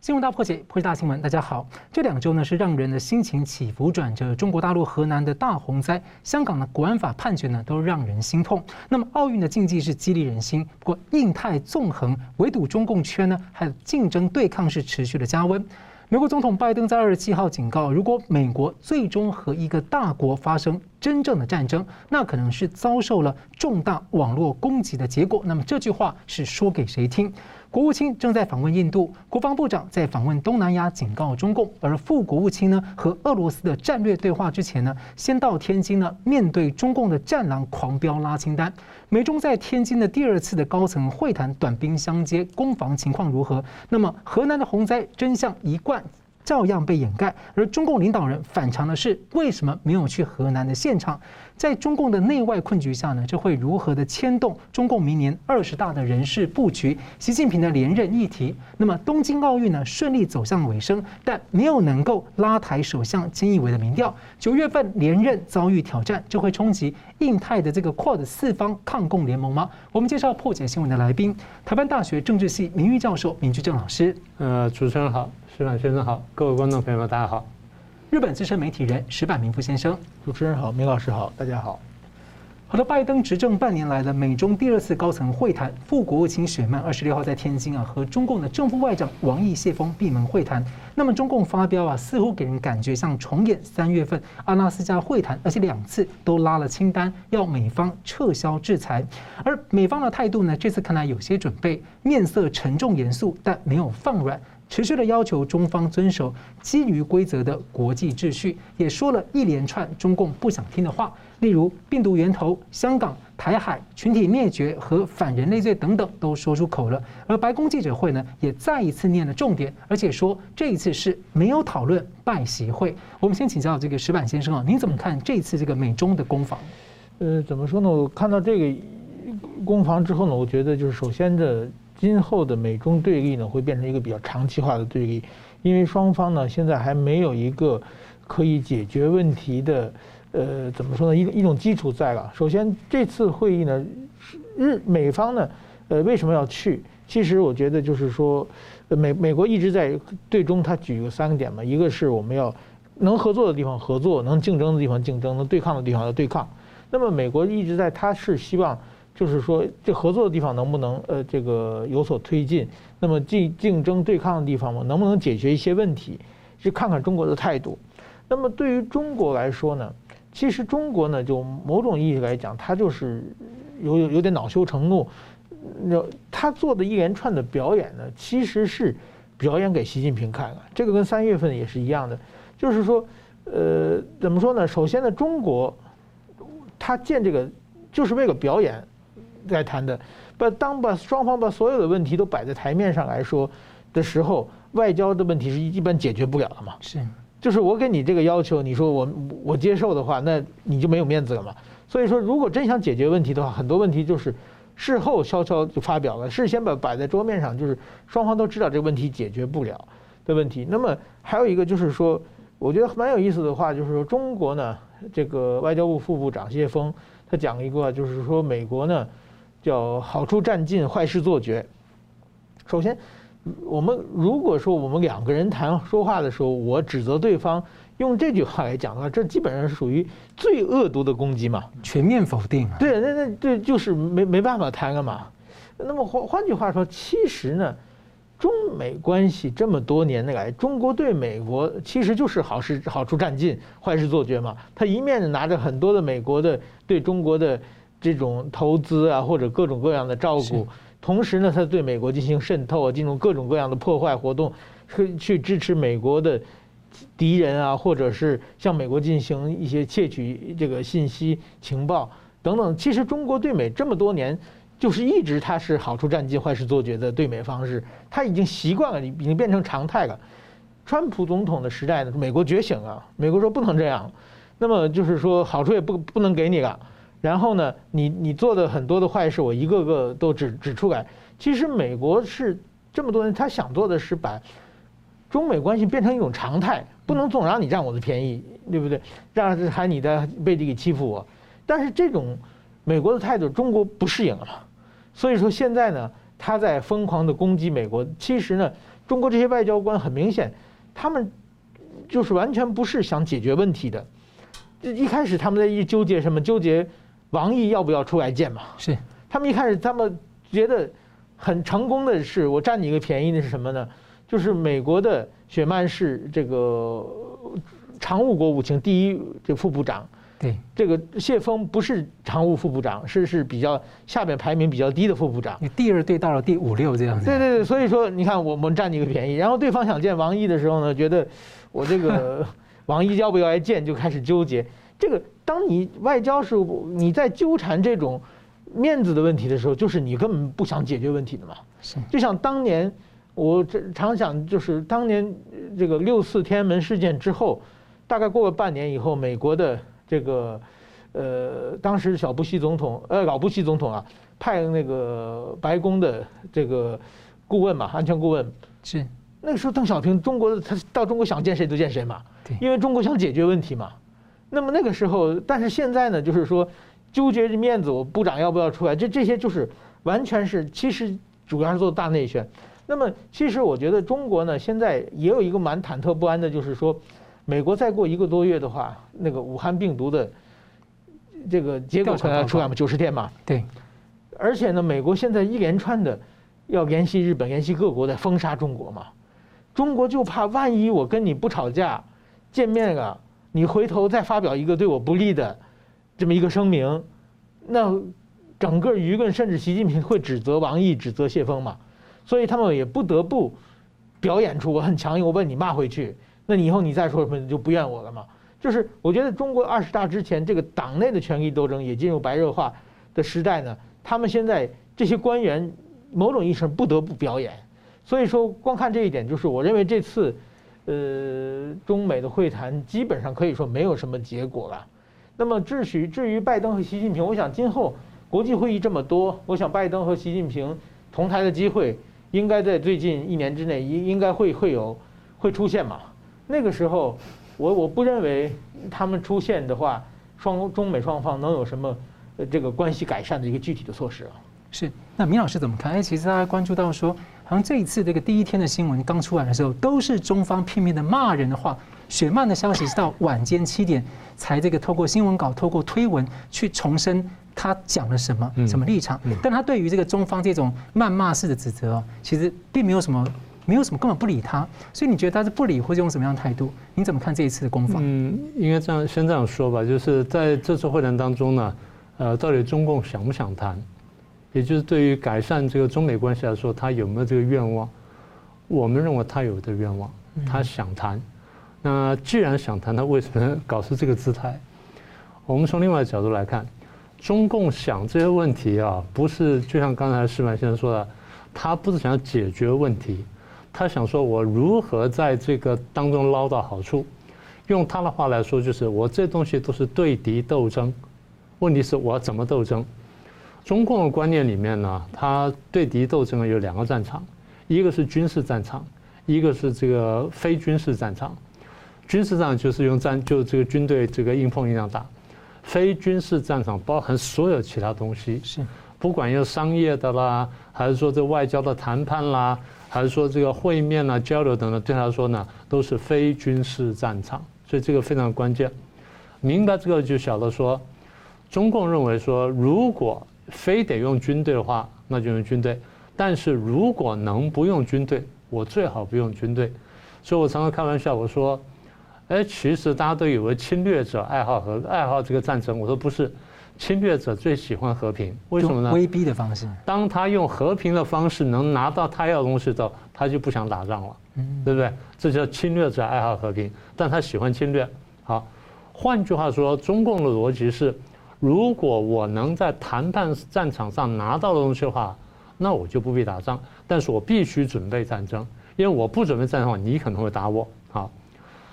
新闻大破解，破解大新闻。大家好，这两周呢是让人的心情起伏转折。中国大陆河南的大洪灾，香港的国安法判决呢，都让人心痛。那么奥运的竞技是激励人心，不过印太纵横围堵中共圈呢，还有竞争对抗是持续的加温。美国总统拜登在二十七号警告，如果美国最终和一个大国发生真正的战争，那可能是遭受了重大网络攻击的结果。那么这句话是说给谁听？国务卿正在访问印度，国防部长在访问东南亚，警告中共。而副国务卿呢，和俄罗斯的战略对话之前呢，先到天津呢，面对中共的战狼狂飙拉清单。美中在天津的第二次的高层会谈，短兵相接，攻防情况如何？那么河南的洪灾真相一贯照样被掩盖，而中共领导人反常的是，为什么没有去河南的现场？在中共的内外困局下呢，这会如何的牵动中共明年二十大的人事布局？习近平的连任议题，那么东京奥运呢顺利走向尾声，但没有能够拉抬首相菅义伟的民调。九月份连任遭遇挑战，这会冲击印太的这个 QUAD 四方抗共联盟吗？我们介绍破解新闻的来宾，台湾大学政治系名誉教授明居正老师。呃，主持人好，石板先生好，各位观众朋友们大家好。日本资深媒体人石板明夫先生，主持人好，明老师好，大家好。好的，拜登执政半年来的美中第二次高层会谈，副国务卿雪曼二十六号在天津啊和中共的正副外长王毅谢峰闭门会谈。那么中共发飙啊，似乎给人感觉像重演三月份阿拉斯加会谈，而且两次都拉了清单，要美方撤销制裁。而美方的态度呢，这次看来有些准备，面色沉重严肃，但没有放软。持续的要求中方遵守基于规则的国际秩序，也说了一连串中共不想听的话，例如病毒源头、香港、台海、群体灭绝和反人类罪等等都说出口了。而白宫记者会呢，也再一次念了重点，而且说这一次是没有讨论拜习会。我们先请教这个石板先生啊，您怎么看这次这个美中的攻防？呃，怎么说呢？我看到这个攻防之后呢，我觉得就是首先的。今后的美中对立呢，会变成一个比较长期化的对立，因为双方呢现在还没有一个可以解决问题的，呃，怎么说呢？一一种基础在了。首先，这次会议呢，日美方呢，呃，为什么要去？其实我觉得就是说，美美国一直在对中，他举个三个点嘛，一个是我们要能合作的地方合作，能竞争的地方竞争，能对抗的地方要对抗。那么美国一直在，他是希望。就是说，这合作的地方能不能呃这个有所推进？那么竞竞争对抗的地方嘛，能不能解决一些问题？去看看中国的态度。那么对于中国来说呢，其实中国呢，就某种意义来讲，他就是有有有点恼羞成怒。那他做的一连串的表演呢，其实是表演给习近平看的。这个跟三月份也是一样的，就是说，呃，怎么说呢？首先呢，中国他建这个就是为了表演。在谈的，把当把双方把所有的问题都摆在台面上来说的时候，外交的问题是一般解决不了的嘛？是，就是我给你这个要求，你说我我接受的话，那你就没有面子了嘛？所以说，如果真想解决问题的话，很多问题就是事后悄悄就发表了，事先把摆在桌面上，就是双方都知道这个问题解决不了的问题。那么还有一个就是说，我觉得蛮有意思的话，就是说中国呢，这个外交部副部长谢峰他讲了一个，就是说美国呢。叫好处占尽，坏事做绝。首先，我们如果说我们两个人谈说话的时候，我指责对方用这句话来讲的话，这基本上是属于最恶毒的攻击嘛，全面否定。对，那那这就是没没办法谈了嘛。那么换换句话说，其实呢，中美关系这么多年来，中国对美国其实就是好事好处占尽，坏事做绝嘛。他一面拿着很多的美国的对中国的。这种投资啊，或者各种各样的照顾，同时呢，他对美国进行渗透啊，进入各种各样的破坏活动，去去支持美国的敌人啊，或者是向美国进行一些窃取这个信息情报等等。其实中国对美这么多年，就是一直他是好处占尽，坏事做绝的对美方式，他已经习惯了，已经变成常态了。川普总统的时代呢，美国觉醒了，美国说不能这样，那么就是说好处也不不能给你了。然后呢，你你做的很多的坏事，我一个个都指指出来。其实美国是这么多年，他想做的是把中美关系变成一种常态，不能总让你占我的便宜，对不对？让还你在背地里欺负我。但是这种美国的态度，中国不适应了。所以说现在呢，他在疯狂的攻击美国。其实呢，中国这些外交官很明显，他们就是完全不是想解决问题的。一开始他们在一纠结什么？纠结王毅要不要出来见嘛？是。他们一开始他们觉得很成功的是，我占你一个便宜的是什么呢？就是美国的雪曼是这个常务国务卿第一这副部长。对，这个谢峰不是常务副部长，是是比较下面排名比较低的副部长。你第二队到了第五六这样子。对对对，所以说你看我们占你一个便宜，然后对方想见王毅的时候呢，觉得我这个 王毅要不要来见，就开始纠结。这个当你外交是你在纠缠这种面子的问题的时候，就是你根本不想解决问题的嘛。是。就像当年我这常想，就是当年这个六四天安门事件之后，大概过了半年以后，美国的。这个，呃，当时小布希总统，呃，老布希总统啊，派那个白宫的这个顾问嘛，安全顾问是那个时候，邓小平，中国的他到中国想见谁都见谁嘛，因为中国想解决问题嘛。那么那个时候，但是现在呢，就是说纠结着面子，我部长要不要出来？这这些就是完全是，其实主要是做大内宣。那么其实我觉得中国呢，现在也有一个蛮忐忑不安的，就是说。美国再过一个多月的话，那个武汉病毒的这个结果可能要出来嘛？九十天嘛。对。而且呢，美国现在一连串的要联系日本、联系各国在封杀中国嘛。中国就怕万一我跟你不吵架，见面了，你回头再发表一个对我不利的这么一个声明，那整个舆论甚至习近平会指责王毅、指责谢峰嘛。所以他们也不得不表演出我很强硬，我把你骂回去。那你以后你再说什么你就不怨我了嘛？就是我觉得中国二十大之前这个党内的权力斗争也进入白热化的时代呢。他们现在这些官员某种意义上不得不表演，所以说光看这一点，就是我认为这次呃中美的会谈基本上可以说没有什么结果了。那么至于至于拜登和习近平，我想今后国际会议这么多，我想拜登和习近平同台的机会应该在最近一年之内应应该会会有会出现嘛。那个时候，我我不认为他们出现的话，双中美双方能有什么呃这个关系改善的一个具体的措施啊？是，那明老师怎么看？哎，其实大家关注到说，好像这一次这个第一天的新闻刚出来的时候，都是中方片面的骂人的话。雪曼的消息是到晚间七点才这个透过新闻稿、透过推文去重申他讲了什么、什么立场。但他对于这个中方这种谩骂式的指责哦，其实并没有什么。没有什么，根本不理他，所以你觉得他是不理，或者用什么样的态度？你怎么看这一次的攻防？嗯，应该这样先这样说吧，就是在这次会谈当中呢，呃，到底中共想不想谈？也就是对于改善这个中美关系来说，他有没有这个愿望？我们认为他有的愿望，他想谈。那既然想谈，他为什么搞出这个姿态？我们从另外一角度来看，中共想这些问题啊，不是就像刚才矢板先生说的，他不是想解决问题。他想说，我如何在这个当中捞到好处？用他的话来说，就是我这东西都是对敌斗争。问题是我要怎么斗争？中共的观念里面呢，他对敌斗争有两个战场，一个是军事战场，一个是这个非军事战场。军事上就是用战，就这个军队这个硬碰硬打；非军事战场包含所有其他东西，是不管用商业的啦，还是说这外交的谈判啦。还是说这个会面啦、交流等等，对他来说呢，都是非军事战场，所以这个非常关键。明白这个就晓得说，中共认为说，如果非得用军队的话，那就用军队；但是如果能不用军队，我最好不用军队。所以我常常开玩笑，我说，哎，其实大家都以为侵略者爱好和爱好这个战争，我说不是。侵略者最喜欢和平，为什么呢？威逼的方式。当他用和平的方式能拿到他要的东西之后，他就不想打仗了，对不对？这叫侵略者爱好和平，但他喜欢侵略。好，换句话说，中共的逻辑是：如果我能在谈判战场上拿到的东西的话，那我就不必打仗。但是我必须准备战争，因为我不准备战争的话，你可能会打我。好，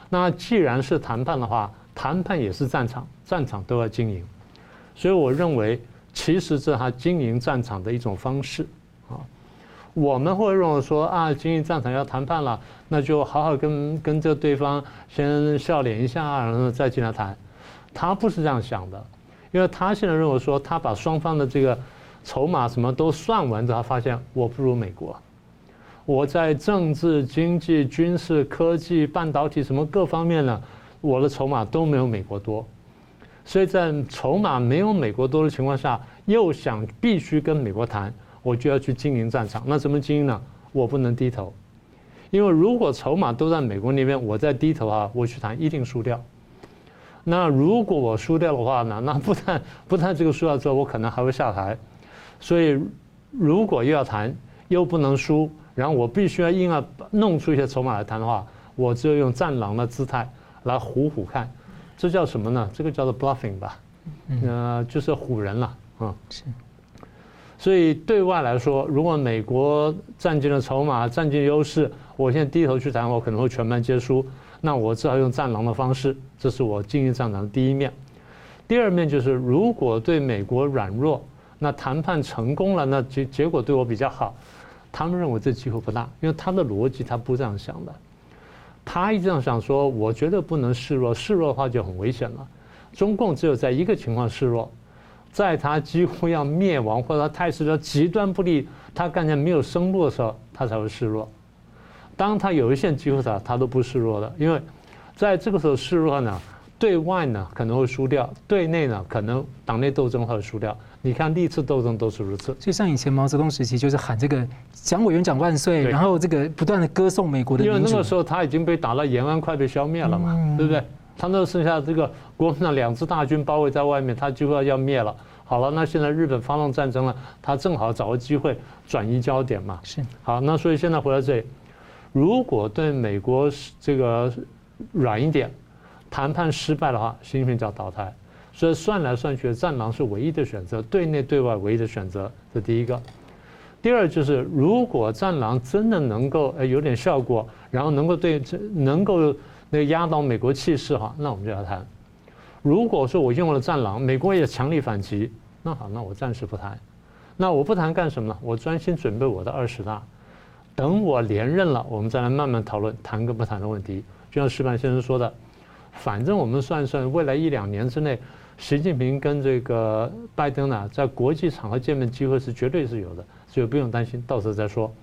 那既然是谈判的话，谈判也是战场，战场都要经营。所以我认为，其实这是他经营战场的一种方式啊。我们会认为说啊，经营战场要谈判了，那就好好跟跟这对方先笑脸一下，然后再进来谈。他不是这样想的，因为他现在认为说，他把双方的这个筹码什么都算完之后，他发现我不如美国，我在政治、经济、军事、科技、半导体什么各方面呢，我的筹码都没有美国多。所以在筹码没有美国多的情况下，又想必须跟美国谈，我就要去经营战场。那怎么经营呢？我不能低头，因为如果筹码都在美国那边，我在低头啊，我去谈一定输掉。那如果我输掉的话呢？那不但不但这个输掉之后，我可能还会下台。所以，如果又要谈，又不能输，然后我必须要硬要弄出一些筹码来谈的话，我只有用战狼的姿态来唬唬看，这叫什么呢？这个叫做 bluffing 吧，呃，就是唬人了啊。是。所以对外来说，如果美国占尽了筹码，占尽优势，我现在低头去谈，我可能会全盘皆输。那我只好用战狼的方式，这是我经营战场的第一面。第二面就是，如果对美国软弱，那谈判成功了，那结结果对我比较好。他们认为这机会不大，因为他的逻辑他不这样想的。他一这样想说，我觉得不能示弱，示弱的话就很危险了。中共只有在一个情况示弱，在他几乎要灭亡或者他态势要极端不利，他看见没有生路的时候，他才会示弱。当他有一线机会时，他都不示弱的，因为在这个时候示弱呢，对外呢可能会输掉，对内呢可能党内斗争会输掉。你看历次斗争都是如此。就像以前毛泽东时期，就是喊这个蒋委员长万岁，然后这个不断的歌颂美国的。因为那个时候他已经被打到延安快被消灭了嘛，对不对？他那剩下这个国民党两支大军包围在外面，他几乎要要灭了。好了，那现在日本发动战争了，他正好找个机会转移焦点嘛。是。好，那所以现在回到这里。如果对美国这个软一点，谈判失败的话，习近平就要倒台。所以算来算去，战狼是唯一的选择，对内对外唯一的选择。这第一个。第二就是，如果战狼真的能够呃有点效果，然后能够对这能够那个压倒美国气势哈，那我们就要谈。如果说我用了战狼，美国也强力反击，那好，那我暂时不谈。那我不谈干什么呢？我专心准备我的二十大。等我连任了，我们再来慢慢讨论谈跟不谈的问题。就像石板先生说的，反正我们算算，未来一两年之内，习近平跟这个拜登呢，在国际场合见面机会是绝对是有的，所以不用担心，到时候再说。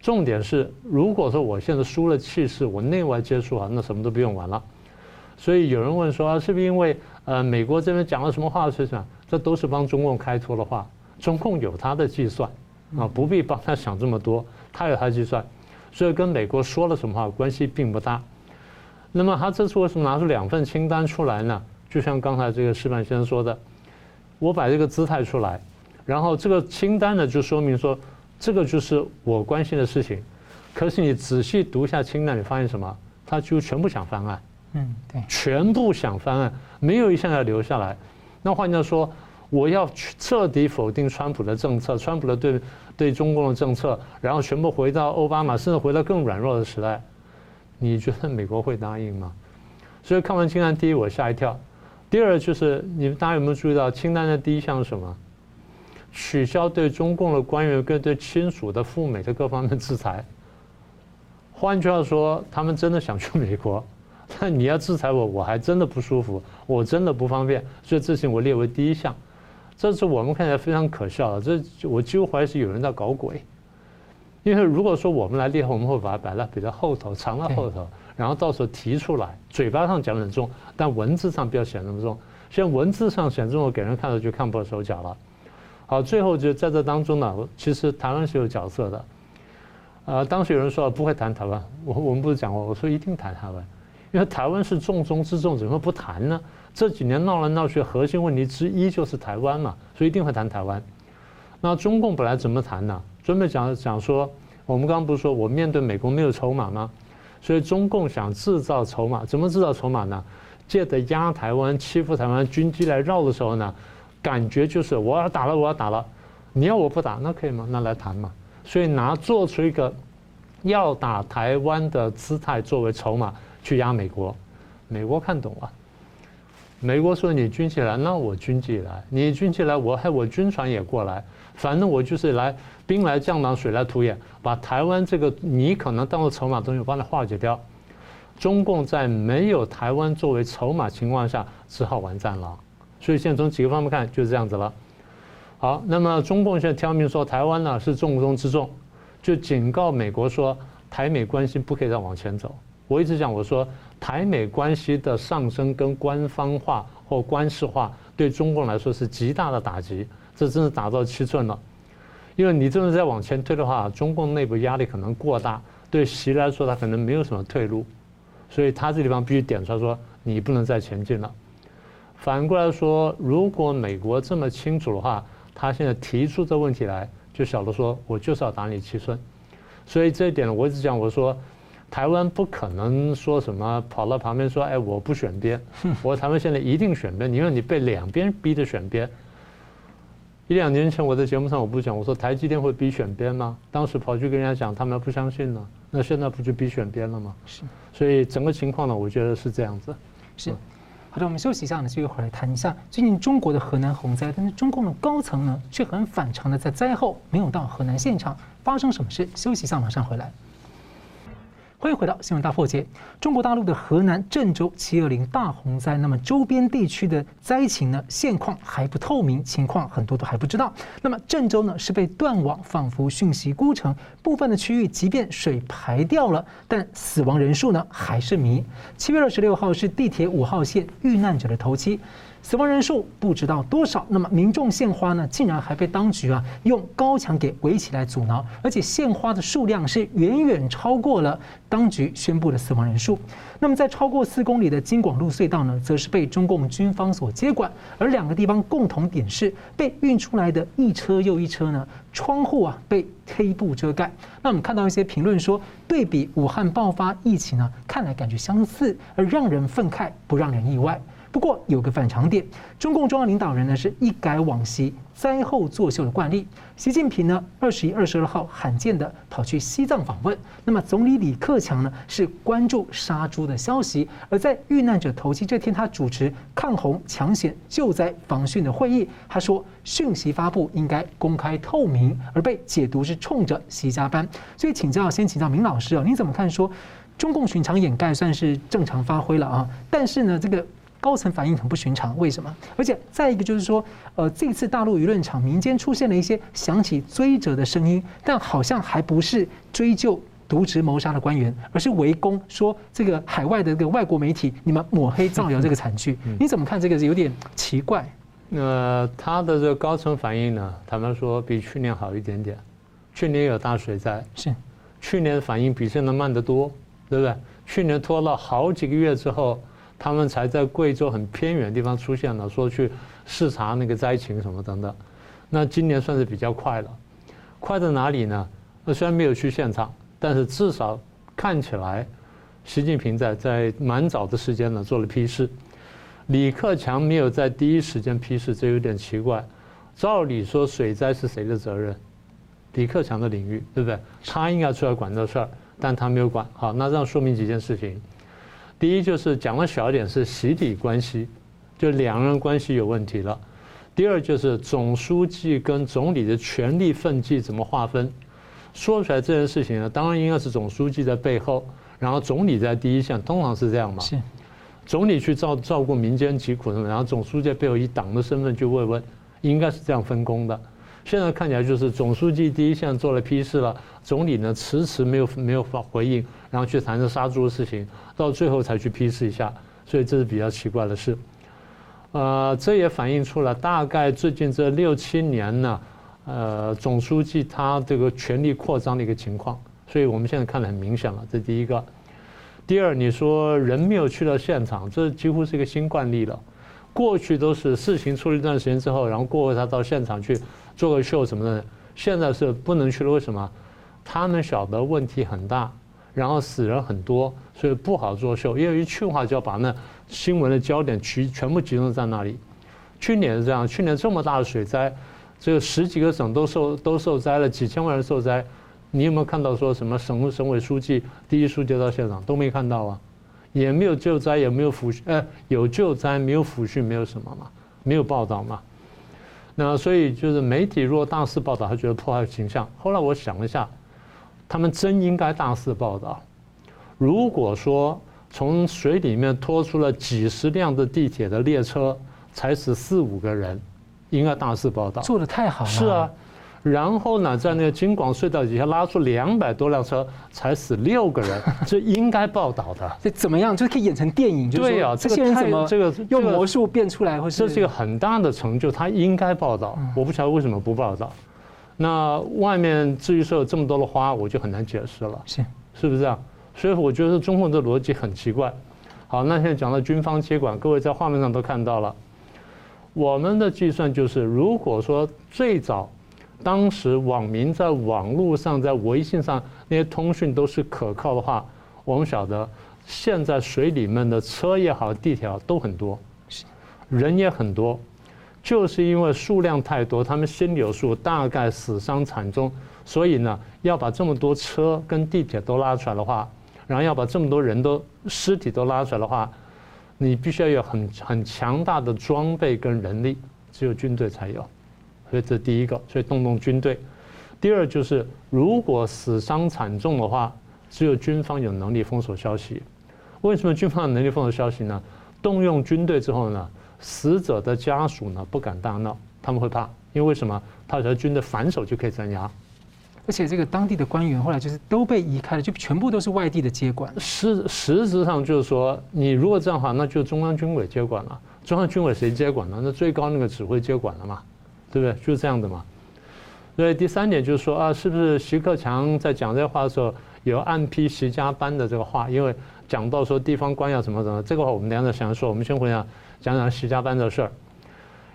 重点是，如果说我现在输了气势，我内外皆输啊，那什么都不用玩了。所以有人问说，是不是因为呃美国这边讲了什么话的事情？这都是帮中共开脱的话，中共有他的计算啊，不必帮他想这么多。他有他计算，所以跟美国说了什么话关系并不大。那么他这次为什么拿出两份清单出来呢？就像刚才这个石板先生说的，我摆这个姿态出来，然后这个清单呢就说明说，这个就是我关心的事情。可是你仔细读一下清单，你发现什么？他就全部想翻案。嗯，对，全部想翻案，没有一项要留下来。那换句话说，我要彻底否定川普的政策，川普的对。对中共的政策，然后全部回到奥巴马，甚至回到更软弱的时代，你觉得美国会答应吗？所以看完清单，第一我吓一跳，第二就是你们大家有没有注意到清单的第一项是什么？取消对中共的官员跟对亲属的赴美的各方面制裁。换句话说，他们真的想去美国，但你要制裁我，我还真的不舒服，我真的不方便，所以这事情我列为第一项。这是我们看起来非常可笑的，这我几乎怀疑是有人在搞鬼。因为如果说我们来列，我们会把它摆在比较后头，藏在后头，然后到时候提出来，嘴巴上讲很重，但文字上不要显那么重。现在文字上显重，我给人看了就看破手脚了。好，最后就在这当中呢，其实台湾是有角色的。呃，当时有人说不会谈台湾，我我们不是讲过，我说一定谈台湾，因为台湾是重中之重，怎么不谈呢？这几年闹来闹去，核心问题之一就是台湾嘛，所以一定会谈台湾。那中共本来怎么谈呢？准备讲讲说，我们刚刚不是说我面对美国没有筹码吗？所以中共想制造筹码，怎么制造筹码呢？借着压台湾、欺负台湾、军机来绕的时候呢，感觉就是我要打了，我要打了，你要我不打，那可以吗？那来谈嘛。所以拿做出一个要打台湾的姿态作为筹码去压美国，美国看懂了。美国说你军机来，那我军机来；你军机来，我还我军船也过来。反正我就是来兵来将挡，水来土掩，把台湾这个你可能当做筹码东西，我帮你化解掉。中共在没有台湾作为筹码情况下，只好玩战狼。所以现在从几个方面看，就是这样子了。好，那么中共现在挑明说台湾呢是重中之重，就警告美国说，台美关系不可以再往前走。我一直讲，我说台美关系的上升跟官方化或官式化，对中共来说是极大的打击，这真是打到七寸了。因为你真的再往前推的话，中共内部压力可能过大，对习来说他可能没有什么退路，所以他这地方必须点出来说，你不能再前进了。反过来说，如果美国这么清楚的话，他现在提出这问题来，就晓得说我就是要打你七寸。所以这一点我一直讲，我说台湾不可能说什么跑到旁边说，哎，我不选边，我台湾现在一定选边，因为你被两边逼着选边。一两年前我在节目上我不讲，我说台积电会逼选边吗？当时跑去跟人家讲，他们不相信呢。那现在不就逼选边了吗？是。所以整个情况呢，我觉得是这样子。是。好的，我们休息一下呢，就一会儿来谈一下最近中国的河南洪灾，但是中共的高层呢却很反常的在灾后没有到河南现场，发生什么事？休息一下，马上回来。欢迎回到新闻大破解。中国大陆的河南郑州七二零大洪灾，那么周边地区的灾情呢，现况还不透明，情况很多都还不知道。那么郑州呢是被断网，仿佛讯息孤城，部分的区域即便水排掉了，但死亡人数呢还是谜。七月二十六号是地铁五号线遇难者的头七。死亡人数不知道多少，那么民众献花呢，竟然还被当局啊用高墙给围起来阻挠，而且献花的数量是远远超过了当局宣布的死亡人数。那么在超过四公里的京广路隧道呢，则是被中共军方所接管，而两个地方共同点是被运出来的一车又一车呢，窗户啊被黑布遮盖。那我们看到一些评论说，对比武汉爆发疫情呢，看来感觉相似，而让人愤慨，不让人意外。不过有个反常点，中共中央领导人呢是一改往昔灾后作秀的惯例。习近平呢二十一、二十二号罕见的跑去西藏访问，那么总理李克强呢是关注杀猪的消息，而在遇难者头七这天，他主持抗洪抢险救灾防汛的会议，他说讯息发布应该公开透明，而被解读是冲着习加班。所以请教，先请教明老师啊，您怎么看说中共寻常掩盖算是正常发挥了啊？但是呢这个。高层反应很不寻常，为什么？而且再一个就是说，呃，这次大陆舆论场民间出现了一些响起追责的声音，但好像还不是追究渎职谋杀的官员，而是围攻说这个海外的这个外国媒体，你们抹黑造谣这个惨剧。你怎么看这个？有点奇怪。呃，他的这个高层反应呢，坦白说比去年好一点点。去年有大水灾，是去年反应比现在慢得多，对不对？去年拖了好几个月之后。他们才在贵州很偏远的地方出现了，说去视察那个灾情什么等等。那今年算是比较快了，快在哪里呢？那虽然没有去现场，但是至少看起来，习近平在在蛮早的时间呢做了批示。李克强没有在第一时间批示，这有点奇怪。照理说水灾是谁的责任？李克强的领域，对不对？他应该出来管这事儿，但他没有管。好，那这样说明几件事情。第一就是讲的小一点是习底关系，就两人关系有问题了。第二就是总书记跟总理的权力分际怎么划分？说出来这件事情呢，当然应该是总书记在背后，然后总理在第一线，通常是这样嘛。是。总理去照照顾民间疾苦什么，然后总书记在背后以党的身份去慰问，应该是这样分工的。现在看起来就是总书记第一项做了批示了，总理呢迟迟没有没有发回应，然后去谈这杀猪的事情，到最后才去批示一下，所以这是比较奇怪的事。呃，这也反映出了大概最近这六七年呢，呃，总书记他这个权力扩张的一个情况，所以我们现在看得很明显了。这第一个，第二，你说人没有去到现场，这几乎是一个新惯例了。过去都是事情出了一段时间之后，然后过后他到现场去做个秀什么的。现在是不能去了，为什么？他们晓得问题很大，然后死人很多，所以不好做秀。因为一去的话就要把那新闻的焦点全全部集中在那里。去年是这样，去年这么大的水灾，这个十几个省都受都受灾了，几千万人受灾。你有没有看到说什么省省委书记、第一书记到现场都没看到啊？也没有救灾，也没有抚，呃，有救灾，没有抚恤，没有什么嘛，没有报道嘛。那所以就是媒体如果大肆报道，他觉得破坏形象。后来我想了一下，他们真应该大肆报道。如果说从水里面拖出了几十辆的地铁的列车，才死四五个人，应该大肆报道。做的太好了。是啊。然后呢，在那个京广隧道底下拉出两百多辆车，才死六个人，这应该报道的。这怎么样？就是可以演成电影，就是对啊，这些人怎么这个用魔术变出来，或是这是一个很大的成就，他应该报道。我不晓得为什么不报道。那外面至于说有这么多的花，我就很难解释了，是是不是这样？所以我觉得中共的逻辑很奇怪。好，那现在讲到军方接管，各位在画面上都看到了，我们的计算就是，如果说最早。当时网民在网络上、在微信上那些通讯都是可靠的话，我们晓得现在水里面的车也好、地铁都很多，人也很多，就是因为数量太多，他们心里有数，大概死伤惨重，所以呢，要把这么多车跟地铁都拉出来的话，然后要把这么多人都尸体都拉出来的话，你必须要有很很强大的装备跟人力，只有军队才有。所以这第一个，所以动动军队。第二就是，如果死伤惨重的话，只有军方有能力封锁消息。为什么军方有能力封锁消息呢？动用军队之后呢，死者的家属呢不敢大闹，他们会怕，因为为什么？他觉得军队反手就可以镇压。而且这个当地的官员后来就是都被移开了，就全部都是外地的接管。实实质上就是说，你如果这样的话，那就中央军委接管了。中央军委谁接管呢？那最高那个指挥接管了嘛。对不对？就是这样的嘛。所以第三点就是说啊，是不是习克强在讲这话的时候有暗批习家班的这个话？因为讲到说地方官要怎么怎么，这个话我们等下再详说。我们先回讲讲讲习家班的事儿。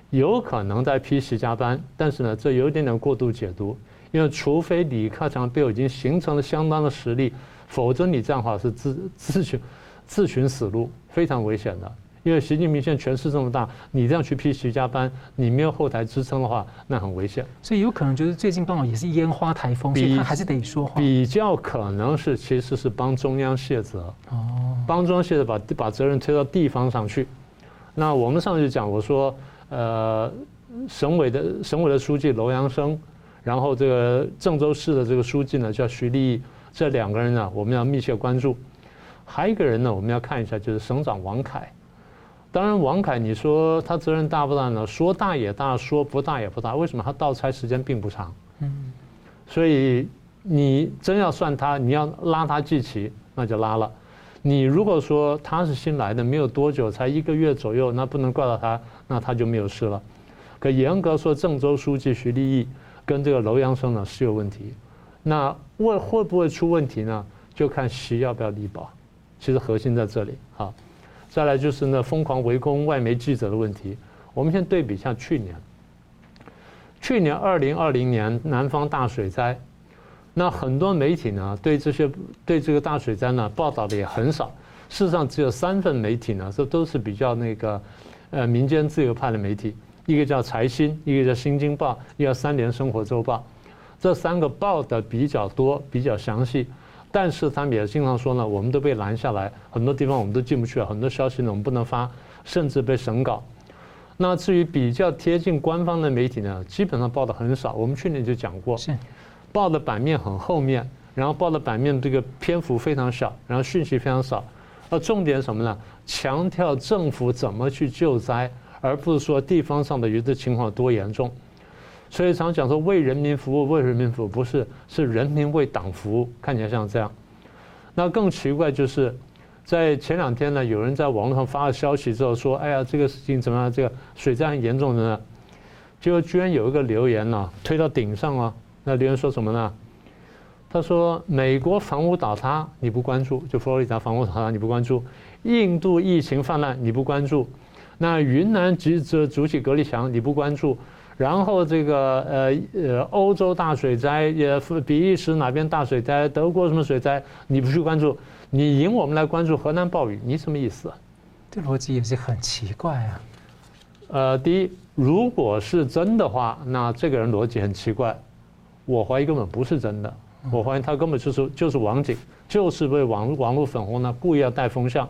有可能在批习家班，但是呢，这有一点点过度解读。因为除非李克强背后已经形成了相当的实力，否则你这样的话是自自寻自寻死路，非常危险的。因为习近平现在权势这么大，你这样去批徐家班，你没有后台支撑的话，那很危险。所以有可能就是最近刚好也是烟花台风，所以他还是得说话。比较可能是其实是帮中央卸责，哦，帮中央卸责，把把责任推到地方上去。那我们上次讲，我说，呃，省委的省委的书记楼阳生，然后这个郑州市的这个书记呢叫徐立毅，这两个人呢我们要密切关注。还有一个人呢，我们要看一下，就是省长王凯。当然，王凯，你说他责任大不大呢？说大也大，说不大也不大。为什么他到差时间并不长？嗯，所以你真要算他，你要拉他记齐，那就拉了。你如果说他是新来的，没有多久，才一个月左右，那不能怪到他，那他就没有事了。可严格说，郑州书记徐立毅跟这个楼阳生呢是有问题。那会会不会出问题呢？就看习要不要力保。其实核心在这里啊。再来就是那疯狂围攻外媒记者的问题。我们先对比一下去年。去年二零二零年南方大水灾，那很多媒体呢对这些对这个大水灾呢报道的也很少。事实上只有三份媒体呢，这都是比较那个呃民间自由派的媒体，一个叫财新，一个叫新京报，一个叫三联生活周报。这三个报的比较多，比较详细。但是他们也经常说呢，我们都被拦下来，很多地方我们都进不去了，很多消息呢我们不能发，甚至被审稿。那至于比较贴近官方的媒体呢，基本上报的很少。我们去年就讲过，报的版面很后面，然后报的版面这个篇幅非常小，然后讯息非常少。而重点什么呢？强调政府怎么去救灾，而不是说地方上的有的情况多严重。所以常讲说为人民服务，为人民服务不是，是人民为党服务，看起来像这样。那更奇怪就是，在前两天呢，有人在网络上发了消息之后说：“哎呀，这个事情怎么样？这个水灾很严重的呢？”结果居然有一个留言呢，推到顶上了。那留言说什么呢？他说：“美国房屋倒塌你不关注，就佛罗里达房屋倒塌你不关注；印度疫情泛滥你不关注；那云南举这筑起隔离墙你不关注。”然后这个呃呃欧洲大水灾也比利时哪边大水灾，德国什么水灾，你不去关注，你引我们来关注河南暴雨，你什么意思啊？这逻辑也是很奇怪啊。呃，第一，如果是真的话，那这个人逻辑很奇怪，我怀疑根本不是真的，我怀疑他根本就是就是网警，就是为网网络粉红呢故意要带风向，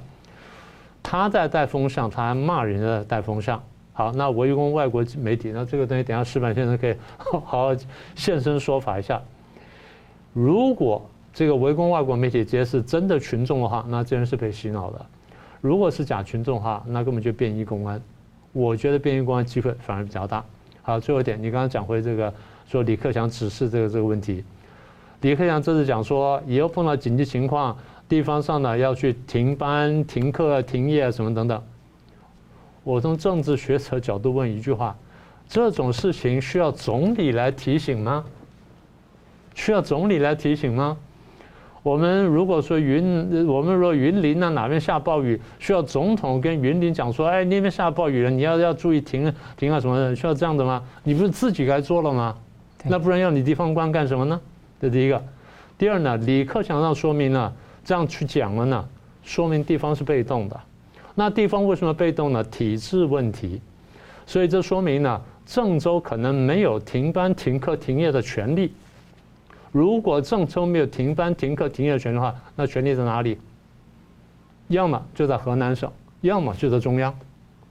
他在带风向，他还骂人家带风向。好，那围攻外国媒体，那这个东西等下石板先生可以 好好现身说法一下。如果这个围攻外国媒体这些是真的群众的话，那这人是被洗脑的；如果是假群众的话，那根本就便衣公安。我觉得便衣公安机会反而比较大。好，最后一点，你刚刚讲回这个说李克强指示这个这个问题。李克强这次讲说，以后碰到紧急情况，地方上呢要去停班、停课、停业什么等等。我从政治学者角度问一句话：这种事情需要总理来提醒吗？需要总理来提醒吗？我们如果说云，我们说云林那哪边下暴雨，需要总统跟云林讲说，哎，那边下暴雨了，你要要注意停停啊什么的，需要这样的吗？你不是自己该做了吗？那不然要你地方官干什么呢？这第一个，第二呢，李克强让说明呢，这样去讲了呢，说明地方是被动的。那地方为什么被动呢？体制问题。所以这说明呢，郑州可能没有停班、停课、停业的权利。如果郑州没有停班、停课、停业的权利的话，那权利在哪里？要么就在河南省，要么就在中央，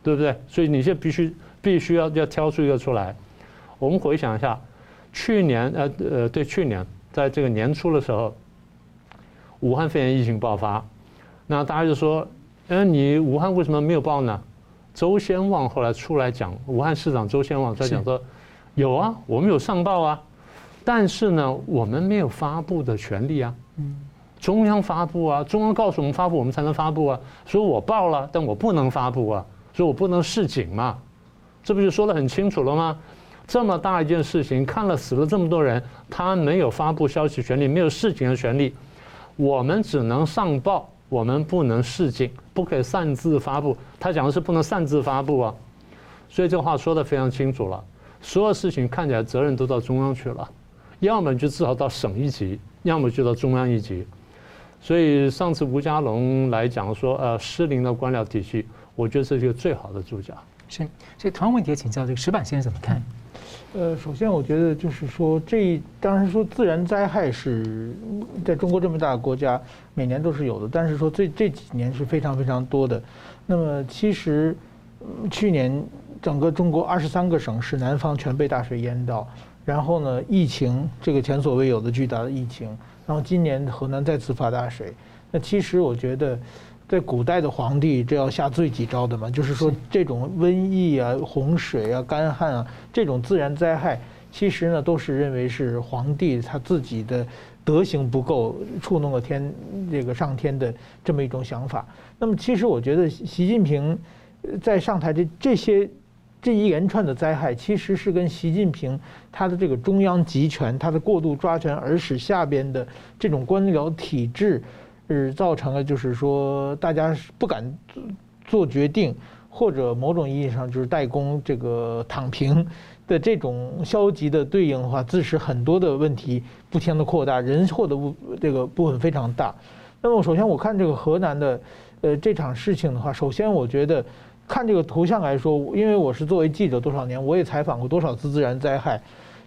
对不对？所以你现在必须必须要要挑出一个出来。我们回想一下，去年呃呃对去年。在这个年初的时候，武汉肺炎疫情爆发，那大家就说：“嗯，你武汉为什么没有报呢？”周先旺后来出来讲，武汉市长周先旺在讲说：“有啊，我们有上报啊，但是呢，我们没有发布的权利啊。中央发布啊，中央告诉我们发布，我们才能发布啊。所以我报了，但我不能发布啊，所以我不能示警嘛。这不就说得很清楚了吗？”这么大一件事情，看了死了这么多人，他没有发布消息权利，没有示警的权利，我们只能上报，我们不能示警，不可以擅自发布。他讲的是不能擅自发布啊，所以这话说得非常清楚了。所有事情看起来责任都到中央去了，要么就至少到省一级，要么就到中央一级。所以上次吴家龙来讲说，呃，失灵的官僚体系，我觉得这是一个最好的注脚。是，所以同样问题也请教这个石板先生怎么看？呃，首先我觉得就是说，这当然说自然灾害是在中国这么大的国家每年都是有的，但是说这这几年是非常非常多的。那么其实去年整个中国二十三个省市南方全被大水淹到，然后呢，疫情这个前所未有的巨大的疫情，然后今年河南再次发大水。那其实我觉得。在古代的皇帝，这要下最急招的嘛，就是说这种瘟疫啊、洪水啊、干旱啊这种自然灾害，其实呢都是认为是皇帝他自己的德行不够，触怒了天这个上天的这么一种想法。那么其实我觉得习近平在上台这这些这一连串的灾害，其实是跟习近平他的这个中央集权、他的过度抓权，而使下边的这种官僚体制。是造成了，就是说大家不敢做决定，或者某种意义上就是代工这个躺平的这种消极的对应的话，致使很多的问题不停的扩大，人祸的部这个部分非常大。那么首先我看这个河南的呃这场事情的话，首先我觉得看这个图像来说，因为我是作为记者多少年，我也采访过多少次自然灾害，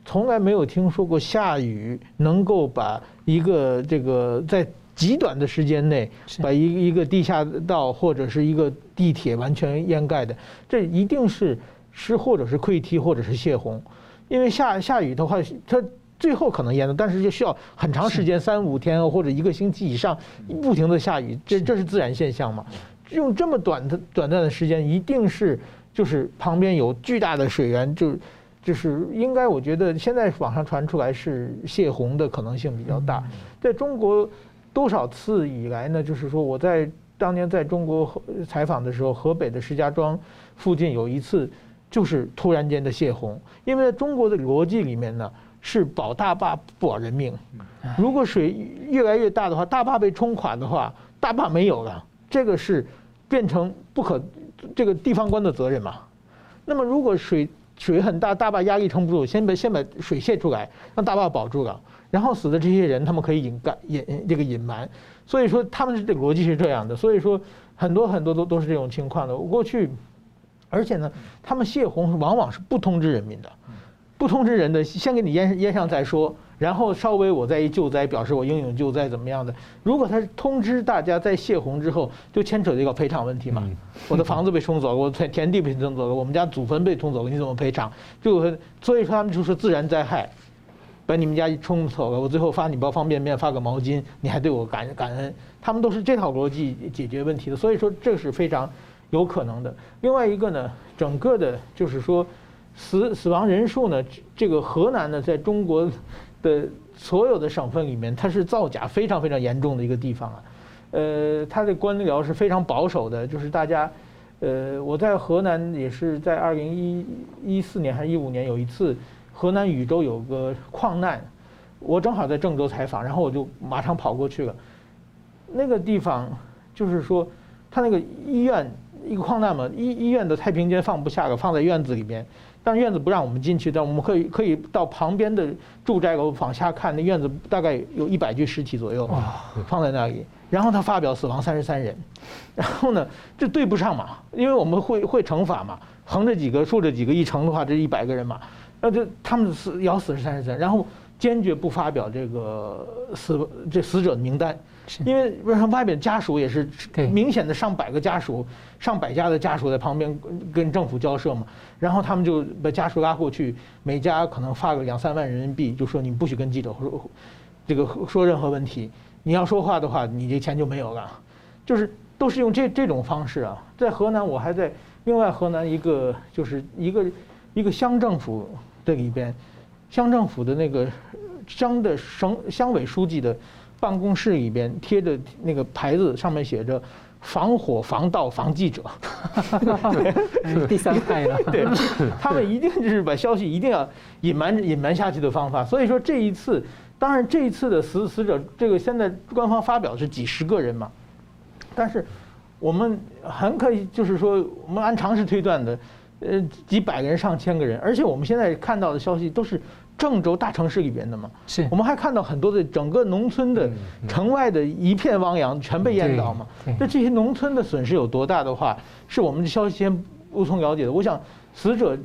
从来没有听说过下雨能够把一个这个在极短的时间内，把一一个地下道或者是一个地铁完全掩盖的，这一定是是或者是溃堤或者是泄洪，因为下下雨的话，它最后可能淹的，但是就需要很长时间，三五天或者一个星期以上不停的下雨，这这是自然现象嘛？用这么短的短暂的时间，一定是就是旁边有巨大的水源，就就是应该我觉得现在网上传出来是泄洪的可能性比较大，在中国。多少次以来呢？就是说，我在当年在中国采访的时候，河北的石家庄附近有一次，就是突然间的泄洪。因为在中国的逻辑里面呢，是保大坝不保人命。如果水越来越大的话，大坝被冲垮的话，大坝没有了，这个是变成不可这个地方官的责任嘛。那么如果水水很大，大坝压力撑不住，先把先把水泄出来，让大坝保住了。然后死的这些人，他们可以隐盖隐这个隐瞒，所以说他们的这个逻辑是这样的，所以说很多很多都都是这种情况的。过去，而且呢，他们泄洪往往是不通知人民的，不通知人的，先给你淹淹上再说，然后稍微我再一救灾，表示我英勇救灾怎么样的。如果他是通知大家在泄洪之后，就牵扯这个赔偿问题嘛，我的房子被冲走了，我田田地被冲走了，我们家祖坟被冲走了，你怎么赔偿？就所以说他们就是自然灾害。把你们家一冲走了，我最后发你包方便面，发个毛巾，你还对我感感恩？他们都是这套逻辑解决问题的，所以说这是非常有可能的。另外一个呢，整个的就是说，死死亡人数呢，这个河南呢，在中国的所有的省份里面，它是造假非常非常严重的一个地方啊。呃，它的官僚是非常保守的，就是大家，呃，我在河南也是在二零一一四年还是一五年有一次，河南禹州有个矿难，我正好在郑州采访，然后我就马上跑过去了。那个地方就是说，他那个医院一个矿难嘛，医医院的太平间放不下了，放在院子里边。但是院子不让我们进去，但我们可以可以到旁边的住宅楼往下看，那院子大概有一百具尸体左右，放在那里。然后他发表死亡三十三人，然后呢，这对不上嘛，因为我们会会乘法嘛，横着几个，竖着几个，一乘的话，这一百个人嘛，那就他们死咬死是三十三，然后坚决不发表这个死这死者的名单。因为外边家属也是明显的上百个家属，上百家的家属在旁边跟政府交涉嘛，然后他们就把家属拉过去，每家可能发个两三万人民币，就说你不许跟记者说这个说任何问题，你要说话的话，你这钱就没有了，就是都是用这这种方式啊。在河南，我还在另外河南一个就是一个一个乡政府的里边，乡政府的那个乡的省乡委书记的。办公室里边贴着那个牌子，上面写着“防火、防盗、防记者 ”，第三派了。对，他们一定就是把消息一定要隐瞒隐瞒下去的方法。所以说这一次，当然这一次的死死者，这个现在官方发表是几十个人嘛，但是我们很可以就是说，我们按常识推断的，呃，几百个人、上千个人，而且我们现在看到的消息都是。郑州大城市里边的嘛，是我们还看到很多的整个农村的城外的一片汪洋，全被淹倒嘛。那这些农村的损失有多大的话，是我们的消息先无从了解的。我想死者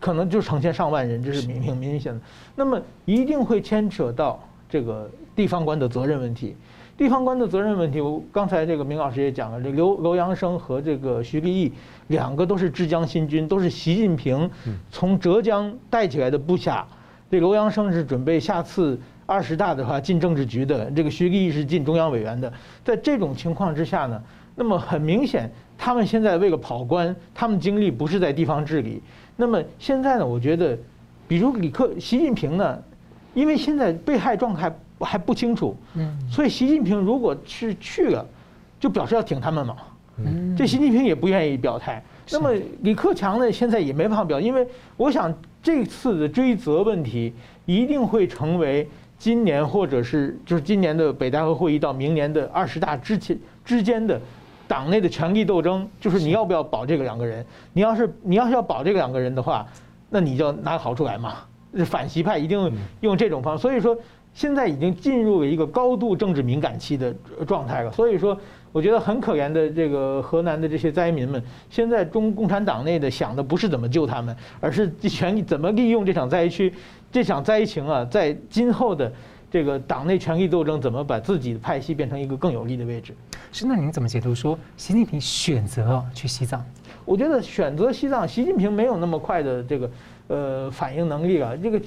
可能就成千上万人，这是明明明显的。那么一定会牵扯到这个地方官的责任问题。地方官的责任问题，我刚才这个明老师也讲了，这刘刘阳生和这个徐立毅两个都是浙江新军，都是习近平从浙江带起来的部下。这个欧阳生是准备下次二十大的话进政治局的，这个徐立毅是进中央委员的。在这种情况之下呢，那么很明显，他们现在为了跑官，他们精力不是在地方治理。那么现在呢，我觉得，比如李克、习近平呢，因为现在被害状态还不清楚，嗯，所以习近平如果是去了，就表示要挺他们嘛，嗯，这习近平也不愿意表态。那么李克强呢，现在也没办法表，因为我想。这次的追责问题一定会成为今年或者是就是今年的北戴河会议到明年的二十大之前之间的党内的权力斗争，就是你要不要保这个两个人？你要是你要是要保这个两个人的话，那你就拿好处来嘛。反习派一定用这种方式，所以说现在已经进入了一个高度政治敏感期的状态了。所以说。我觉得很可怜的这个河南的这些灾民们，现在中共产党内的想的不是怎么救他们，而是全力怎么利用这场灾区、这场灾情啊，在今后的这个党内权力斗争，怎么把自己的派系变成一个更有利的位置？是，那您怎么解读说习近平选择去西藏？我觉得选择西藏，习近平没有那么快的这个。呃，反应能力了，这个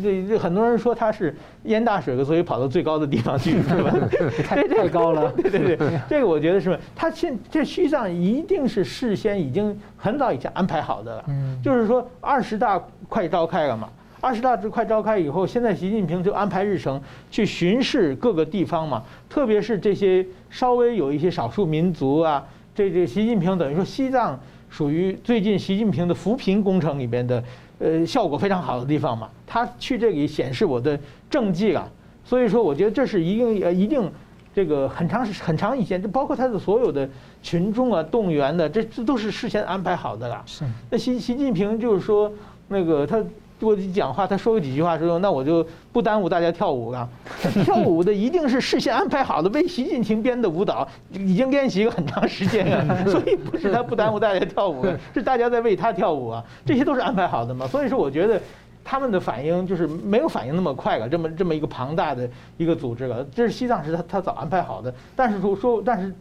这这很多人说他是淹大水了，所以跑到最高的地方去，是吧？太太高了，对对对，这个我觉得是？他现这西藏一定是事先已经很早以前安排好的了，嗯，就是说二十大快召开了嘛，二十大快召开以后，现在习近平就安排日程去巡视各个地方嘛，特别是这些稍微有一些少数民族啊，这这习近平等于说西藏属于最近习近平的扶贫工程里边的。呃，效果非常好的地方嘛，他去这里显示我的政绩啊，所以说我觉得这是一定呃一定这个很长很长以前，就包括他的所有的群众啊动员的，这这都是事先安排好的了。是。那习习近平就是说那个他。我讲话，他说过几句话之后，那我就不耽误大家跳舞了。跳舞的一定是事先安排好的，为习近平编的舞蹈，已经练习了很长时间了。所以不是他不耽误大家跳舞，是大家在为他跳舞啊。这些都是安排好的嘛。所以说，我觉得他们的反应就是没有反应那么快了。这么这么一个庞大的一个组织了，这是西藏是他他早安排好的。但是说说，但是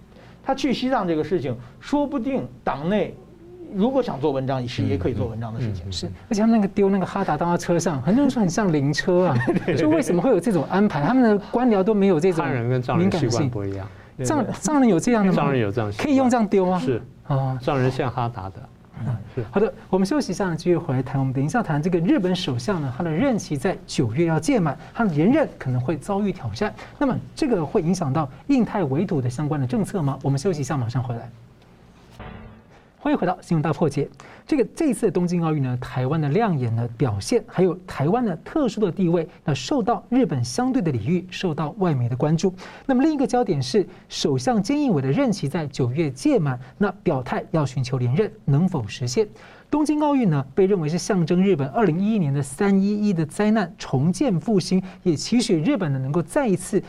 他去西藏这个事情，说不定党内。如果想做文章，也是也可以做文章的事情。是，而且他们那个丢那个哈达到他车上，很多人说很像灵车啊。就为什么会有这种安排？他们的官僚都没有这种。汉人跟藏人习惯不一样。藏藏人有这样的吗？藏人有这样。可以用这样丢吗？是啊，藏人像哈达的。嗯好的，我们休息一下，继续回来谈。我们等一下谈这个日本首相呢，他的任期在九月要届满，他的连任可能会遭遇挑战。那么这个会影响到印太围堵的相关的政策吗？我们休息一下，马上回来。欢迎回到新闻大破解。这个这次东京奥运呢，台湾的亮眼的表现，还有台湾的特殊的地位，那受到日本相对的礼遇，受到外媒的关注。那么另一个焦点是，首相菅义伟的任期在九月届满，那表态要寻求连任，能否实现？东京奥运呢，被认为是象征日本二零一一年的三一一的灾难重建复兴，也期许日本呢能够再一次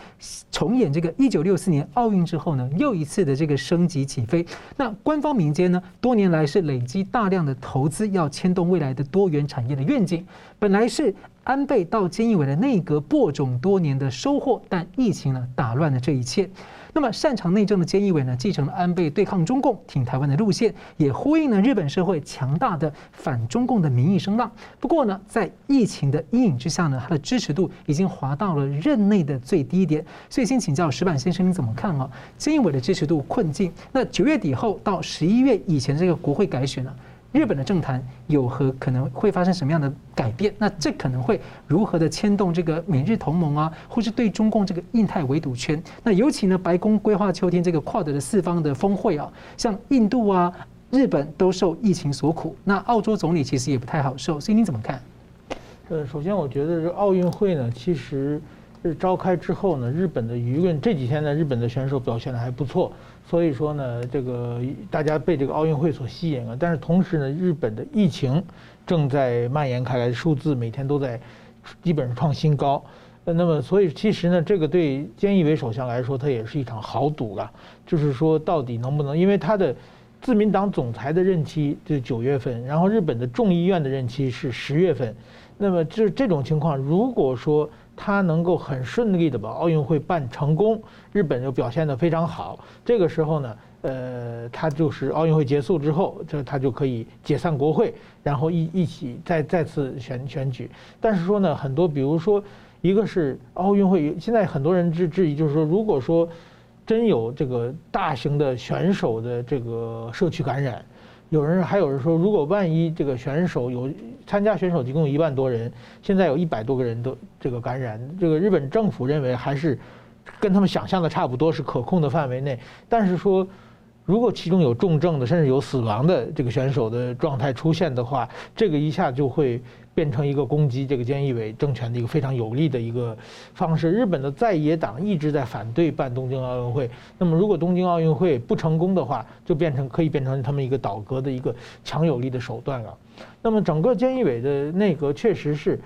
重演这个一九六四年奥运之后呢又一次的这个升级起飞。那官方民间呢多年来是累积大量的投资，要牵动未来的多元产业的愿景。本来是安倍到菅义伟的内阁播种多年的收获，但疫情呢打乱了这一切。那么擅长内政的菅义伟呢，继承了安倍对抗中共、挺台湾的路线，也呼应了日本社会强大的反中共的民意声浪。不过呢，在疫情的阴影之下呢，他的支持度已经滑到了任内的最低点。所以，先请教石板先生，你怎么看啊？菅义伟的支持度困境，那九月底后到十一月以前这个国会改选呢？日本的政坛有何可能会发生什么样的改变？那这可能会如何的牵动这个美日同盟啊，或是对中共这个印太围堵圈？那尤其呢，白宫规划秋天这个跨德的四方的峰会啊，像印度啊、日本都受疫情所苦，那澳洲总理其实也不太好受，所以你怎么看？呃，首先我觉得这奥运会呢，其实是召开之后呢，日本的舆论这几天呢，日本的选手表现的还不错。所以说呢，这个大家被这个奥运会所吸引了，但是同时呢，日本的疫情正在蔓延开来，数字每天都在基本上创新高。那么，所以其实呢，这个对菅义伟首相来说，他也是一场豪赌啊。就是说，到底能不能？因为他的自民党总裁的任期是九月份，然后日本的众议院的任期是十月份。那么，这这种情况，如果说，他能够很顺利的把奥运会办成功，日本就表现得非常好。这个时候呢，呃，他就是奥运会结束之后，这他就可以解散国会，然后一一起再再次选选举。但是说呢，很多比如说，一个是奥运会，现在很多人质质疑，就是说，如果说真有这个大型的选手的这个社区感染。有人还有人说，如果万一这个选手有参加选手，一共一万多人，现在有一百多个人都这个感染，这个日本政府认为还是跟他们想象的差不多，是可控的范围内。但是说，如果其中有重症的，甚至有死亡的这个选手的状态出现的话，这个一下就会。变成一个攻击这个菅义伟政权的一个非常有利的一个方式。日本的在野党一直在反对办东京奥运会。那么，如果东京奥运会不成功的话，就变成可以变成他们一个倒戈的一个强有力的手段了。那么，整个菅义伟的内阁确实是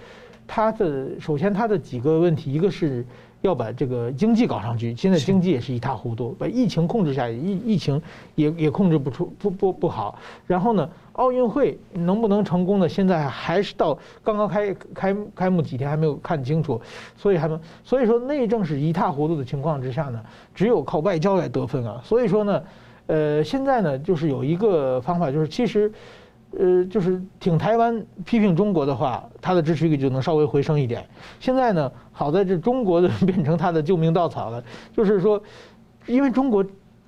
他的，首先他的几个问题，一个是。要把这个经济搞上去，现在经济也是一塌糊涂，把疫情控制下来，疫疫情也也控制不出，不不不好。然后呢，奥运会能不能成功呢？现在还是到刚刚开开开幕几天还没有看清楚，所以还能所以说内政是一塌糊涂的情况之下呢，只有靠外交来得分啊。所以说呢，呃，现在呢就是有一个方法，就是其实。呃，就是挺台湾、批评中国的话，他的支持率就能稍微回升一点。现在呢，好在这中国的变成他的救命稻草了。就是说，因为中国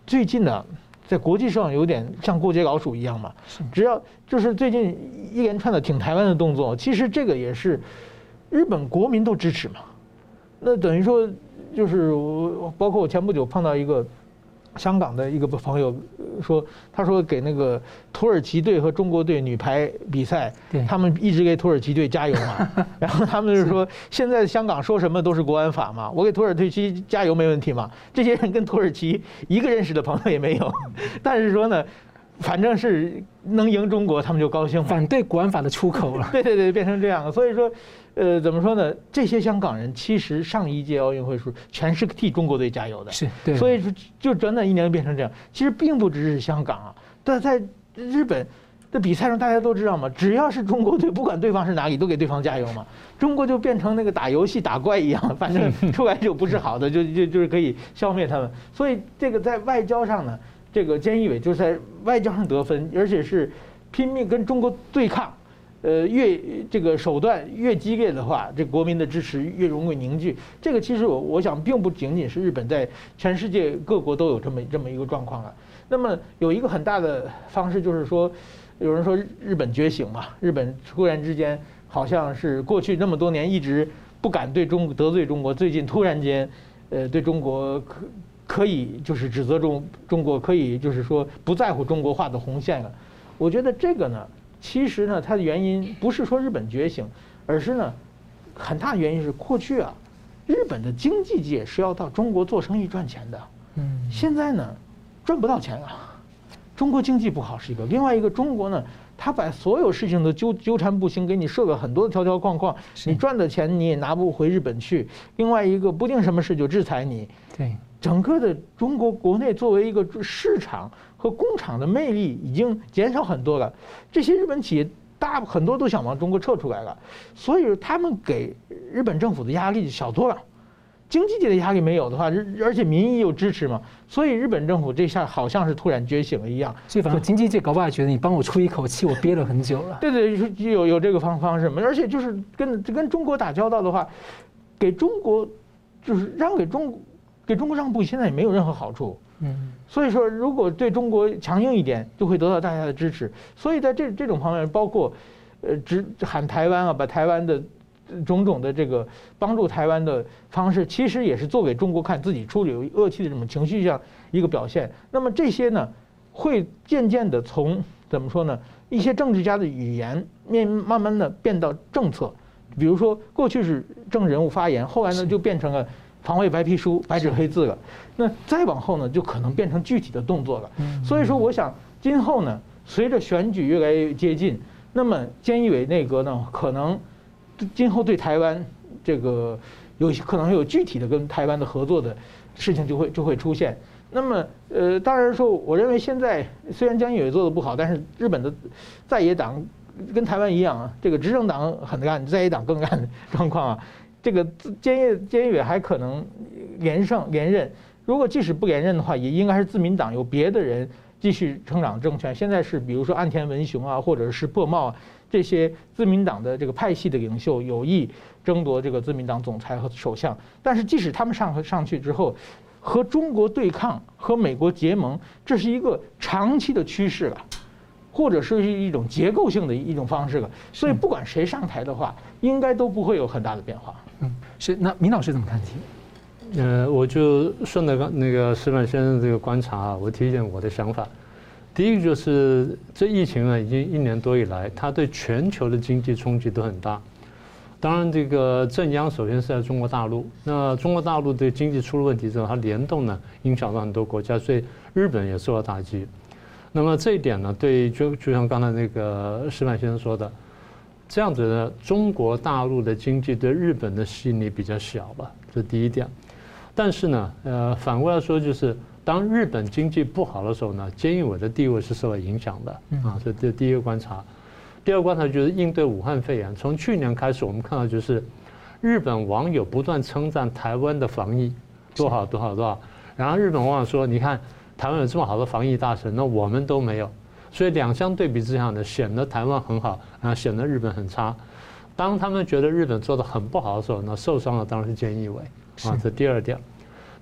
最近呢，在国际上有点像过街老鼠一样嘛。只要就是最近一连串的挺台湾的动作，其实这个也是日本国民都支持嘛。那等于说，就是我包括我前不久碰到一个。香港的一个朋友说，他说给那个土耳其队和中国队女排比赛，他们一直给土耳其队加油嘛。然后他们就说，现在香港说什么都是国安法嘛，我给土耳其加油没问题嘛。这些人跟土耳其一个认识的朋友也没有，但是说呢，反正是能赢中国，他们就高兴。反对国安法的出口了。对对对，变成这样了。所以说。呃，怎么说呢？这些香港人其实上一届奥运会时全是替中国队加油的，是对。所以说，就短短一年变成这样。其实并不只是香港啊，但在日本的比赛中，大家都知道嘛，只要是中国队，不管对方是哪里，都给对方加油嘛。中国就变成那个打游戏打怪一样，反正 出来就不是好的，就就就是可以消灭他们。所以这个在外交上呢，这个菅义伟就在外交上得分，而且是拼命跟中国对抗。呃，越这个手段越激烈的话，这国民的支持越容易凝聚。这个其实我我想，并不仅仅是日本，在全世界各国都有这么这么一个状况了。那么有一个很大的方式就是说，有人说日本觉醒嘛，日本突然之间好像是过去那么多年一直不敢对中得罪中国，最近突然间，呃，对中国可可以就是指责中中国可以就是说不在乎中国画的红线了。我觉得这个呢，其实呢，它的原因不是说日本觉醒，而是呢，很大原因是过去啊，日本的经济界是要到中国做生意赚钱的，嗯，现在呢，赚不到钱啊。中国经济不好是一个，另外一个中国呢，他把所有事情都纠纠缠不清，给你设了很多的条条框框，你赚的钱你也拿不回日本去。另外一个不定什么事就制裁你。对，整个的中国国内作为一个市场和工厂的魅力已经减少很多了。这些日本企业大很多都想往中国撤出来了，所以他们给日本政府的压力就小多了。经济界的压力没有的话，而且民意又支持嘛，所以日本政府这下好像是突然觉醒了一样。所以反正经济界搞不好觉得你帮我出一口气，我憋了很久了。对对，有有这个方方式嘛，而且就是跟跟中国打交道的话，给中国就是让给中给中国让步，现在也没有任何好处。嗯。所以说，如果对中国强硬一点，就会得到大家的支持。所以在这这种方面，包括呃，直喊台湾啊，把台湾的。种种的这个帮助台湾的方式，其实也是做给中国看，自己处理恶气的这种情绪上一个表现。那么这些呢，会渐渐的从怎么说呢？一些政治家的语言面慢慢的变到政策。比如说，过去是政治人物发言，后来呢就变成了防卫白皮书，白纸黑字了。那再往后呢，就可能变成具体的动作了。所以说，我想今后呢，随着选举越来越接近，那么菅义伟内阁呢，可能。今后对台湾这个有可能有具体的跟台湾的合作的事情就会就会出现。那么呃，当然说，我认为现在虽然菅义伟做的不好，但是日本的在野党跟台湾一样啊，这个执政党很干，在野党更干的状况啊。这个菅义菅义伟还可能连胜连任。如果即使不连任的话，也应该是自民党有别的人继续成长政权。现在是比如说岸田文雄啊，或者是破茂啊。这些自民党的这个派系的领袖有意争夺这个自民党总裁和首相，但是即使他们上上去之后，和中国对抗、和美国结盟，这是一个长期的趋势了，或者是一种结构性的一种方式了。所以不管谁上台的话，应该都不会有很大的变化。嗯，是。那明老师怎么看题？呃，我就顺着刚那个石板先生这个观察啊，我提一点我的想法。第一个就是这疫情呢，已经一年多以来，它对全球的经济冲击都很大。当然，这个镇央首先是在中国大陆。那中国大陆对经济出了问题之后，它联动呢，影响到很多国家，所以日本也受到打击。那么这一点呢，对就就像刚才那个石板先生说的，这样子呢，中国大陆的经济对日本的吸引力比较小吧，这是第一点。但是呢，呃，反过来说就是。当日本经济不好的时候呢，菅义伟的地位是受到影响的啊，这这第一个观察。第二个观察就是应对武汉肺炎，从去年开始我们看到就是日本网友不断称赞台湾的防疫多好多好多好，然后日本网友说，你看台湾有这么好的防疫大神，那我们都没有，所以两相对比之下呢，显得台湾很好，然后显得日本很差。当他们觉得日本做的很不好的时候，呢受伤的当然是菅义伟啊，这第二点。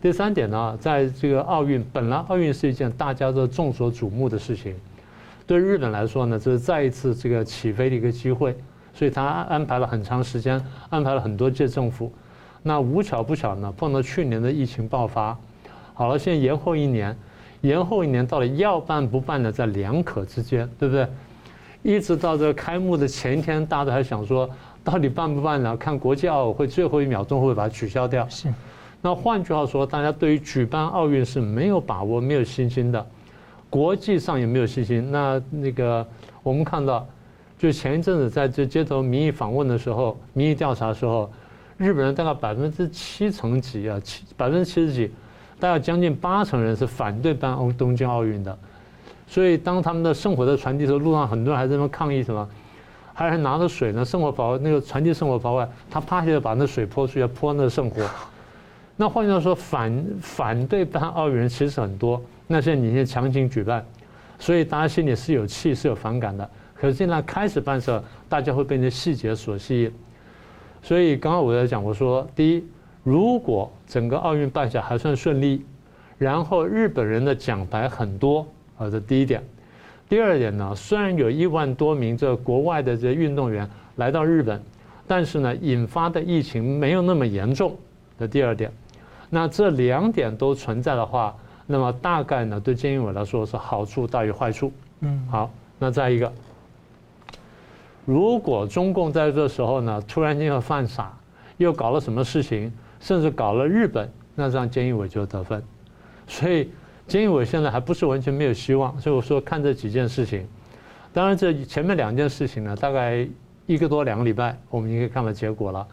第三点呢，在这个奥运，本来奥运是一件大家都众所瞩目的事情，对日本来说呢，这是再一次这个起飞的一个机会，所以他安排了很长时间，安排了很多届政府，那无巧不巧呢，碰到去年的疫情爆发，好了，现在延后一年，延后一年到底要办不办呢，在两可之间，对不对？一直到这个开幕的前一天，大家都还想说，到底办不办呢？看国际奥委会最后一秒钟会不会把它取消掉。是。那换句话说，大家对于举办奥运是没有把握、没有信心的，国际上也没有信心。那那个我们看到，就前一阵子在这街头民意访问的时候，民意调查的时候，日本人大概百分之七成几啊，七百分之七十几，大概将近八成人是反对办奥东京奥运的。所以当他们的圣火在传递的时候，路上很多人还在那抗议什么，还是拿着水呢，圣火宝那个传递圣火宝外，他趴下来把那水泼出去，泼那圣火。那换句话说，反反对办奥运人其实很多。那现在你现在强行举办，所以大家心里是有气、是有反感的。可是现在开始办的时候，大家会被那细节所吸引。所以刚刚我在讲，我说第一，如果整个奥运办下还算顺利，然后日本人的奖牌很多，啊，这第一点。第二点呢，虽然有一万多名这国外的这运动员来到日本，但是呢，引发的疫情没有那么严重。的第二点，那这两点都存在的话，那么大概呢，对菅义伟来说是好处大于坏处。嗯，好，那再一个，如果中共在这时候呢，突然间又犯傻，又搞了什么事情，甚至搞了日本，那这样菅义伟就得分。所以。菅义伟现在还不是完全没有希望，所以我说看这几件事情。当然，这前面两件事情呢，大概一个多两个礼拜，我们应该看到结果了。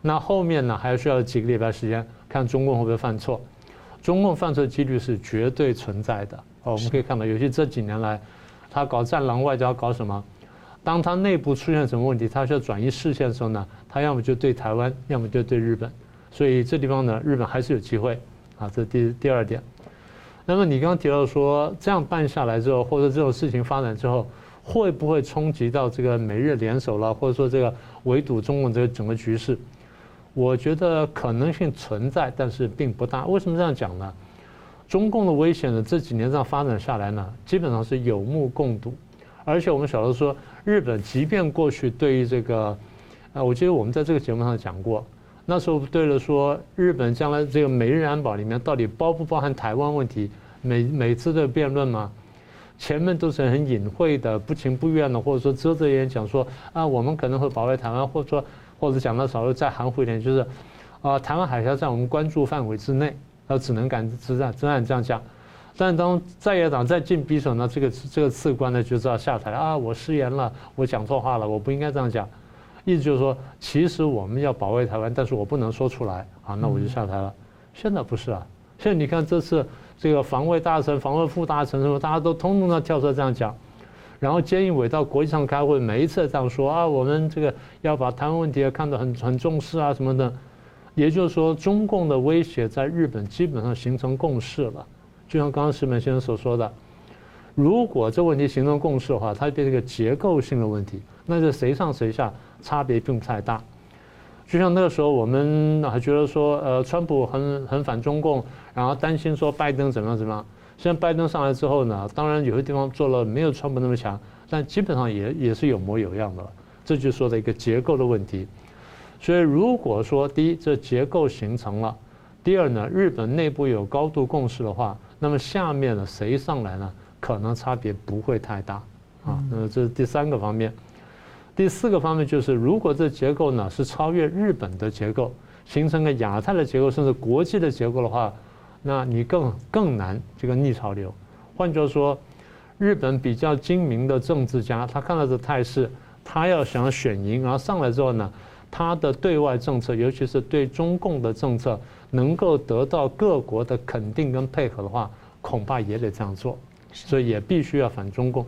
那后面呢，还需要几个礼拜时间，看中共会不会犯错。中共犯错几率是绝对存在的。哦，我们可以看到，尤其这几年来，他搞战狼外交，搞什么？当他内部出现什么问题，他需要转移视线的时候呢，他要么就对台湾，要么就对日本。所以这地方呢，日本还是有机会。啊，这第第二点。那么你刚刚提到说，这样办下来之后，或者这种事情发展之后，会不会冲击到这个美日联手了，或者说这个围堵中共这个整个局势？我觉得可能性存在，但是并不大。为什么这样讲呢？中共的危险呢，这几年这样发展下来呢，基本上是有目共睹。而且我们小时候说，日本即便过去对于这个，啊，我记得我们在这个节目上讲过。那时候对了说，日本将来这个美日安保里面到底包不包含台湾问题？每每次的辩论嘛，前面都是很隐晦的、不情不愿的，或者说遮遮掩掩讲说啊，我们可能会保卫台湾，或者说或者讲的稍微再含糊一点，就是啊，台湾海峡在我们关注范围之内，那，只能敢只敢只敢这样讲。但当在野党再进匕首呢，这个这个次官呢就知道下台啊，我失言了，我讲错话了，我不应该这样讲。意思就是说，其实我们要保卫台湾，但是我不能说出来啊，那我就下台了。现在不是啊，现在你看这次这个防卫大臣、防卫副大臣什么，大家都通通的跳出来这样讲。然后菅义伟到国际上开会，每一次这样说啊，我们这个要把台湾问题看得很很重视啊什么的。也就是说，中共的威胁在日本基本上形成共识了。就像刚刚石门先生所说的，如果这问题形成共识的话，它变成一个结构性的问题，那就谁上谁下。差别并不太大，就像那个时候，我们还觉得说，呃，川普很很反中共，然后担心说拜登怎么样怎么样。现在拜登上来之后呢，当然有些地方做了没有川普那么强，但基本上也也是有模有样的了。这就说的一个结构的问题。所以如果说第一，这结构形成了；第二呢，日本内部有高度共识的话，那么下面呢谁上来呢，可能差别不会太大啊。那么这是第三个方面。第四个方面就是，如果这结构呢是超越日本的结构，形成个亚太的结构，甚至国际的结构的话，那你更更难这个逆潮流。换句话说，日本比较精明的政治家，他看到这态势，他要想选赢，然后上来之后呢，他的对外政策，尤其是对中共的政策，能够得到各国的肯定跟配合的话，恐怕也得这样做，所以也必须要反中共。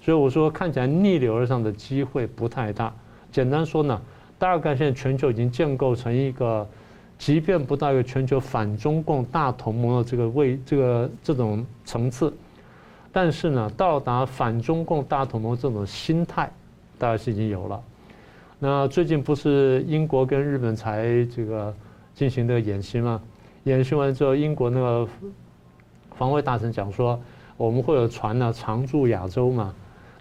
所以我说，看起来逆流而上的机会不太大。简单说呢，大概现在全球已经建构成一个，即便不到一个全球反中共大同盟的这个位，这个这种层次，但是呢，到达反中共大同盟这种心态，大概是已经有了。那最近不是英国跟日本才这个进行这个演习吗？演习完之后，英国那个防卫大臣讲说，我们会有船呢常驻亚洲嘛。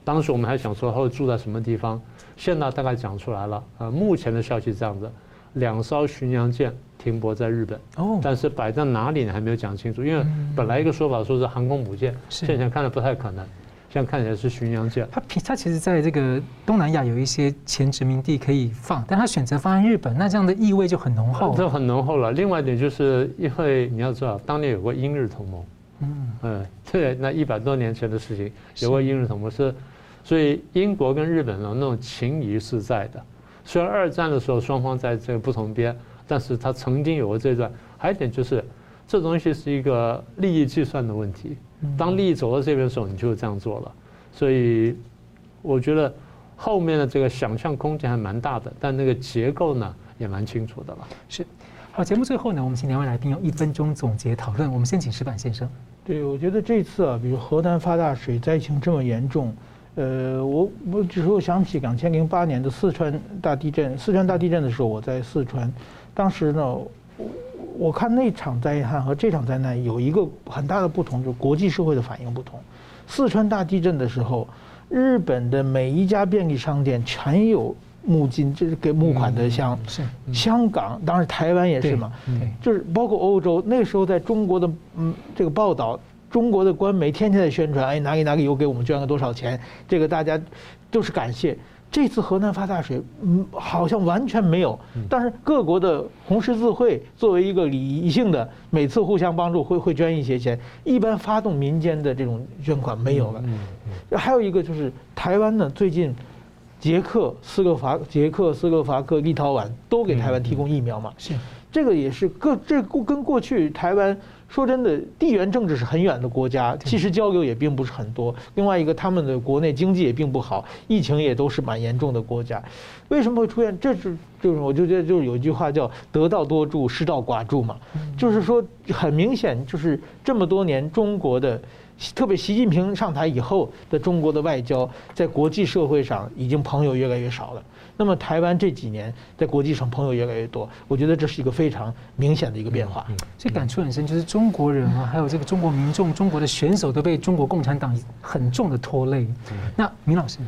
当时我们还想说他会住在什么地方，现在大概讲出来了。呃，目前的消息是这样子，两艘巡洋舰停泊在日本，哦，但是摆在哪里呢还没有讲清楚，因为本来一个说法说是航空母舰，现在看来不太可能，现在看起来是巡洋舰。它它其实在这个东南亚有一些前殖民地可以放，但它选择放在日本，那这样的意味就很浓厚。这很浓厚了。另外一点就是因为你要知道，当年有过英日同盟，嗯，嗯，对，那一百多年前的事情，有过英日同盟是。所以英国跟日本的那种情谊是在的，虽然二战的时候双方在这个不同边，但是他曾经有过这段。还有一点就是，这东西是一个利益计算的问题。当利益走到这边的时候，你就这样做了。所以我觉得后面的这个想象空间还蛮大的，但那个结构呢也蛮清楚的了。是。好，节目最后呢，我们请两位来宾用一分钟总结讨论。我们先请石板先生。对，我觉得这次啊，比如河南发大水，灾情这么严重。呃，我我只是我想起两千零八年的四川大地震。四川大地震的时候，我在四川，当时呢，我我看那场灾难和这场灾难有一个很大的不同，就是国际社会的反应不同。四川大地震的时候，日本的每一家便利商店全有募金，这是给募款的箱。是香港，当然台湾也是嘛。就是包括欧洲，那个时候在中国的嗯这个报道，中国的官媒天天在宣传，哎哪里哪里又给我们捐了多少钱，这个大家都是感谢。这次河南发大水，嗯，好像完全没有。但是各国的红十字会作为一个礼仪性的，每次互相帮助会会捐一些钱。一般发动民间的这种捐款没有了。还有一个就是台湾呢，最近捷克、斯洛伐、捷克、斯洛伐克、立陶宛都给台湾提供疫苗嘛。是，这个也是各这跟过去台湾。说真的，地缘政治是很远的国家，其实交流也并不是很多。另外一个，他们的国内经济也并不好，疫情也都是蛮严重的国家。为什么会出现？这是就是我就觉得就是有一句话叫“得道多助，失道寡助”嘛。就是说，很明显就是这么多年中国的，特别习近平上台以后的中国的外交，在国际社会上已经朋友越来越少了。那么台湾这几年在国际上朋友越来越多，我觉得这是一个非常明显的一个变化。这感触很深，就是中国人啊，还有这个中国民众、中国的选手都被中国共产党很重的拖累。那明老师，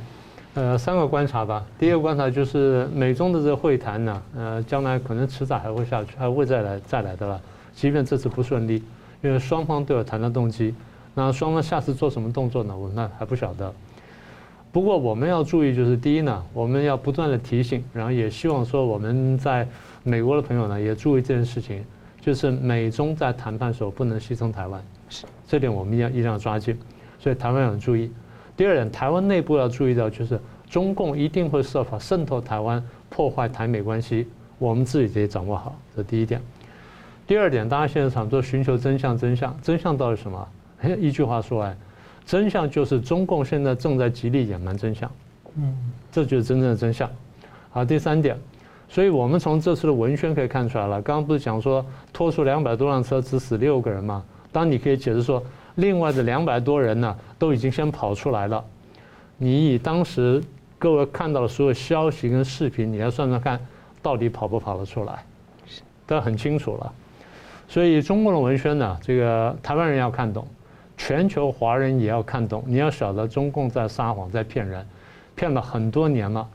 呃，三个观察吧。第一个观察就是美中的这个会谈呢，呃，将来可能迟早还会下去，还会再来再来的了。即便这次不顺利，因为双方都有谈的动机。那双方下次做什么动作呢？我们那还不晓得。不过我们要注意，就是第一呢，我们要不断的提醒，然后也希望说我们在美国的朋友呢也注意这件事情，就是美中在谈判的时候不能牺牲台湾，是这点我们要一定要抓紧，所以台湾要注意。第二点，台湾内部要注意到，就是中共一定会设法渗透台湾，破坏台美关系，我们自己得掌握好，这第一点。第二点，大家现在常说寻求真相，真相，真相到底是什么？一句话说来。真相就是中共现在正在极力隐瞒真相，嗯，这就是真正的真相。好，第三点，所以我们从这次的文宣可以看出来了。刚刚不是讲说拖出两百多辆车只死六个人吗？当你可以解释说，另外的两百多人呢都已经先跑出来了。你以当时各位看到的所有消息跟视频，你来算算看，到底跑不跑得出来？都很清楚了。所以中共的文宣呢，这个台湾人要看懂。全球华人也要看懂，你要晓得中共在撒谎，在骗人，骗了很多年了。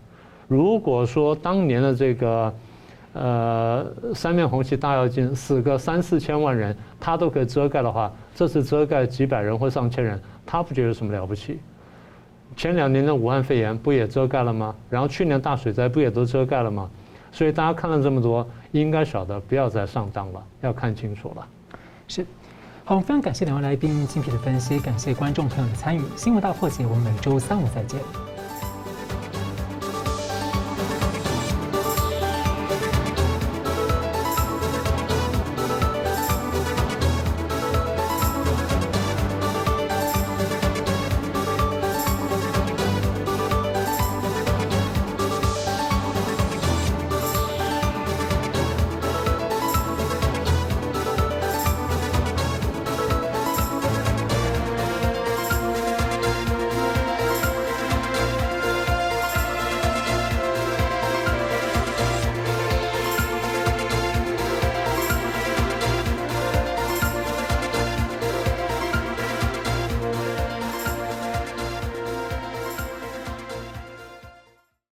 如果说当年的这个，呃，三面红旗大跃进死个三四千万人，他都可以遮盖的话，这次遮盖几百人或上千人，他不觉得什么了不起。前两年的武汉肺炎不也遮盖了吗？然后去年大水灾不也都遮盖了吗？所以大家看了这么多，应该晓得不要再上当了，要看清楚了。是。好，非常感谢两位来宾精辟的分析，感谢观众朋友的参与。新闻大破解，我们每周三五再见。